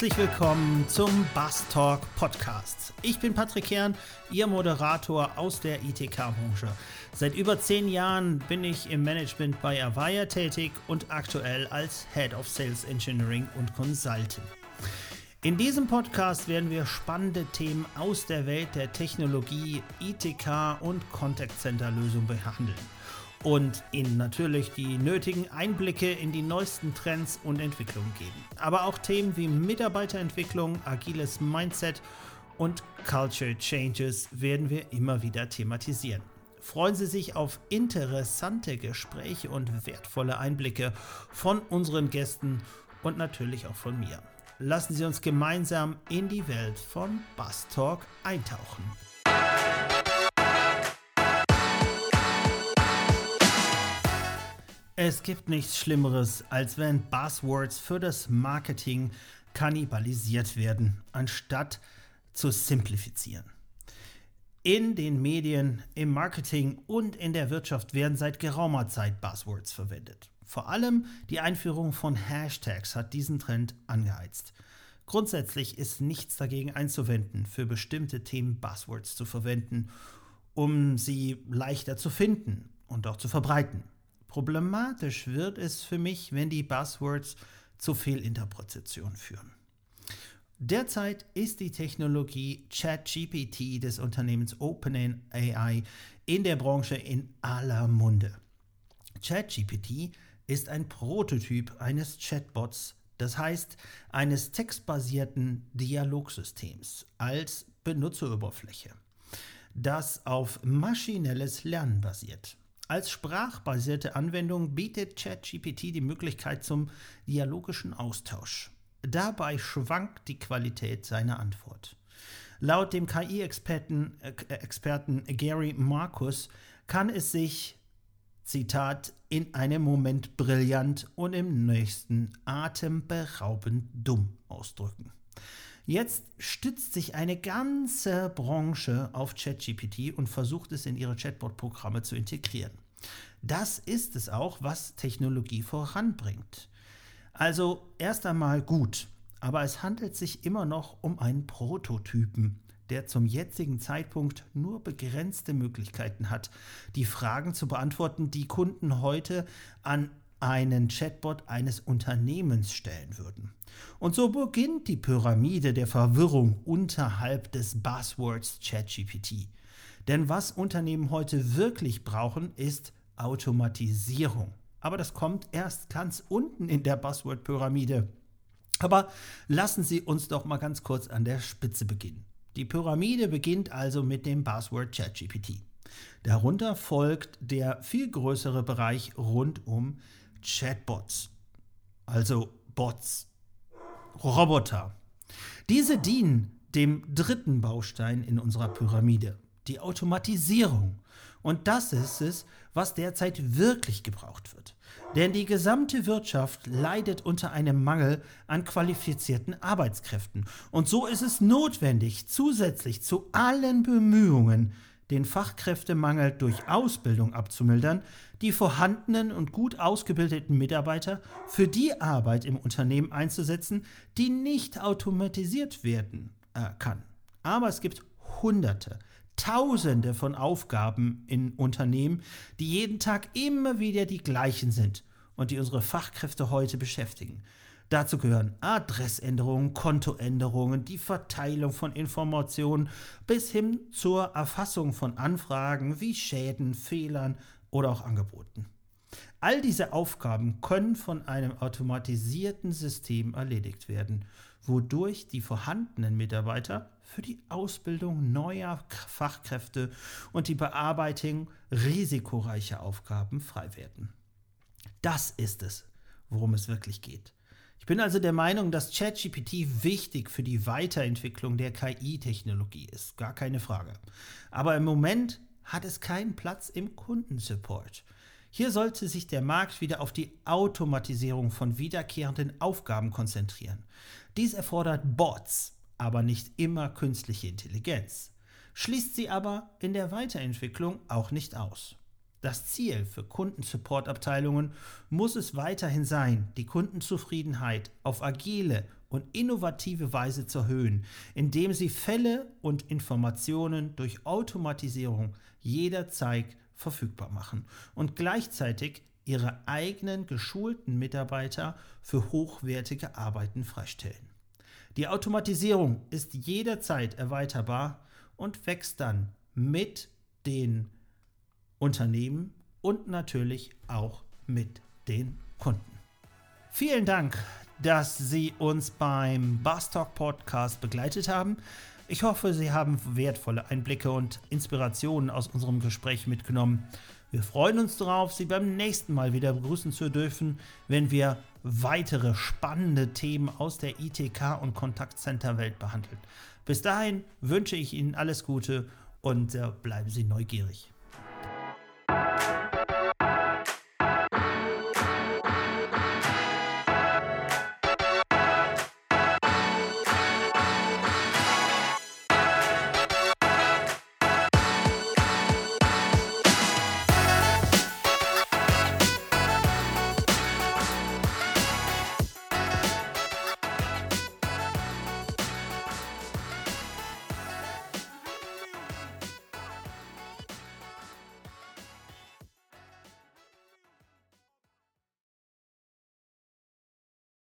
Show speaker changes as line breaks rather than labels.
Herzlich willkommen zum Bass Talk Podcast. Ich bin Patrick Kern, Ihr Moderator aus der ITK-Branche. Seit über zehn Jahren bin ich im Management bei Avaya tätig und aktuell als Head of Sales Engineering und Consulting. In diesem Podcast werden wir spannende Themen aus der Welt der Technologie, ITK und Contact Center Lösungen behandeln und Ihnen natürlich die nötigen Einblicke in die neuesten Trends und Entwicklungen geben. Aber auch Themen wie Mitarbeiterentwicklung, agiles Mindset und Culture Changes werden wir immer wieder thematisieren. Freuen Sie sich auf interessante Gespräche und wertvolle Einblicke von unseren Gästen und natürlich auch von mir. Lassen Sie uns gemeinsam in die Welt von Bass Talk eintauchen. Es gibt nichts Schlimmeres, als wenn Buzzwords für das Marketing kannibalisiert werden, anstatt zu simplifizieren. In den Medien, im Marketing und in der Wirtschaft werden seit geraumer Zeit Buzzwords verwendet. Vor allem die Einführung von Hashtags hat diesen Trend angeheizt. Grundsätzlich ist nichts dagegen einzuwenden, für bestimmte Themen Buzzwords zu verwenden, um sie leichter zu finden und auch zu verbreiten. Problematisch wird es für mich, wenn die Buzzwords zu Fehlinterpretation führen. Derzeit ist die Technologie ChatGPT des Unternehmens OpenAI in der Branche in aller Munde. ChatGPT ist ein Prototyp eines Chatbots, das heißt eines textbasierten Dialogsystems als Benutzeroberfläche, das auf maschinelles Lernen basiert. Als sprachbasierte Anwendung bietet ChatGPT die Möglichkeit zum dialogischen Austausch. Dabei schwankt die Qualität seiner Antwort. Laut dem KI-Experten äh, Gary Marcus kann es sich, Zitat, in einem Moment brillant und im nächsten atemberaubend dumm ausdrücken. Jetzt stützt sich eine ganze Branche auf ChatGPT und versucht es in ihre Chatbot-Programme zu integrieren. Das ist es auch, was Technologie voranbringt. Also erst einmal gut, aber es handelt sich immer noch um einen Prototypen, der zum jetzigen Zeitpunkt nur begrenzte Möglichkeiten hat, die Fragen zu beantworten, die Kunden heute an einen Chatbot eines Unternehmens stellen würden. Und so beginnt die Pyramide der Verwirrung unterhalb des Buzzwords ChatGPT. Denn was Unternehmen heute wirklich brauchen, ist Automatisierung. Aber das kommt erst ganz unten in der Buzzword-Pyramide. Aber lassen Sie uns doch mal ganz kurz an der Spitze beginnen. Die Pyramide beginnt also mit dem Buzzword ChatGPT. Darunter folgt der viel größere Bereich rund um Chatbots, also Bots, Roboter. Diese dienen dem dritten Baustein in unserer Pyramide, die Automatisierung. Und das ist es, was derzeit wirklich gebraucht wird. Denn die gesamte Wirtschaft leidet unter einem Mangel an qualifizierten Arbeitskräften. Und so ist es notwendig, zusätzlich zu allen Bemühungen, den Fachkräftemangel durch Ausbildung abzumildern, die vorhandenen und gut ausgebildeten Mitarbeiter für die Arbeit im Unternehmen einzusetzen, die nicht automatisiert werden äh, kann. Aber es gibt Hunderte, Tausende von Aufgaben in Unternehmen, die jeden Tag immer wieder die gleichen sind und die unsere Fachkräfte heute beschäftigen. Dazu gehören Adressänderungen, Kontoänderungen, die Verteilung von Informationen bis hin zur Erfassung von Anfragen wie Schäden, Fehlern oder auch Angeboten. All diese Aufgaben können von einem automatisierten System erledigt werden, wodurch die vorhandenen Mitarbeiter für die Ausbildung neuer Fachkräfte und die Bearbeitung risikoreicher Aufgaben frei werden. Das ist es, worum es wirklich geht. Ich bin also der Meinung, dass ChatGPT wichtig für die Weiterentwicklung der KI-Technologie ist, gar keine Frage. Aber im Moment hat es keinen Platz im Kundensupport. Hier sollte sich der Markt wieder auf die Automatisierung von wiederkehrenden Aufgaben konzentrieren. Dies erfordert Bots, aber nicht immer künstliche Intelligenz, schließt sie aber in der Weiterentwicklung auch nicht aus. Das Ziel für Kundensupportabteilungen muss es weiterhin sein, die Kundenzufriedenheit auf agile und innovative Weise zu erhöhen, indem sie Fälle und Informationen durch Automatisierung jederzeit verfügbar machen und gleichzeitig ihre eigenen geschulten Mitarbeiter für hochwertige Arbeiten freistellen. Die Automatisierung ist jederzeit erweiterbar und wächst dann mit den Unternehmen und natürlich auch mit den Kunden. Vielen Dank, dass Sie uns beim Bastalk Podcast begleitet haben. Ich hoffe, Sie haben wertvolle Einblicke und Inspirationen aus unserem Gespräch mitgenommen. Wir freuen uns darauf, Sie beim nächsten Mal wieder begrüßen zu dürfen, wenn wir weitere spannende Themen aus der ITK und Kontaktcenter-Welt behandeln. Bis dahin wünsche ich Ihnen alles Gute und äh, bleiben Sie neugierig.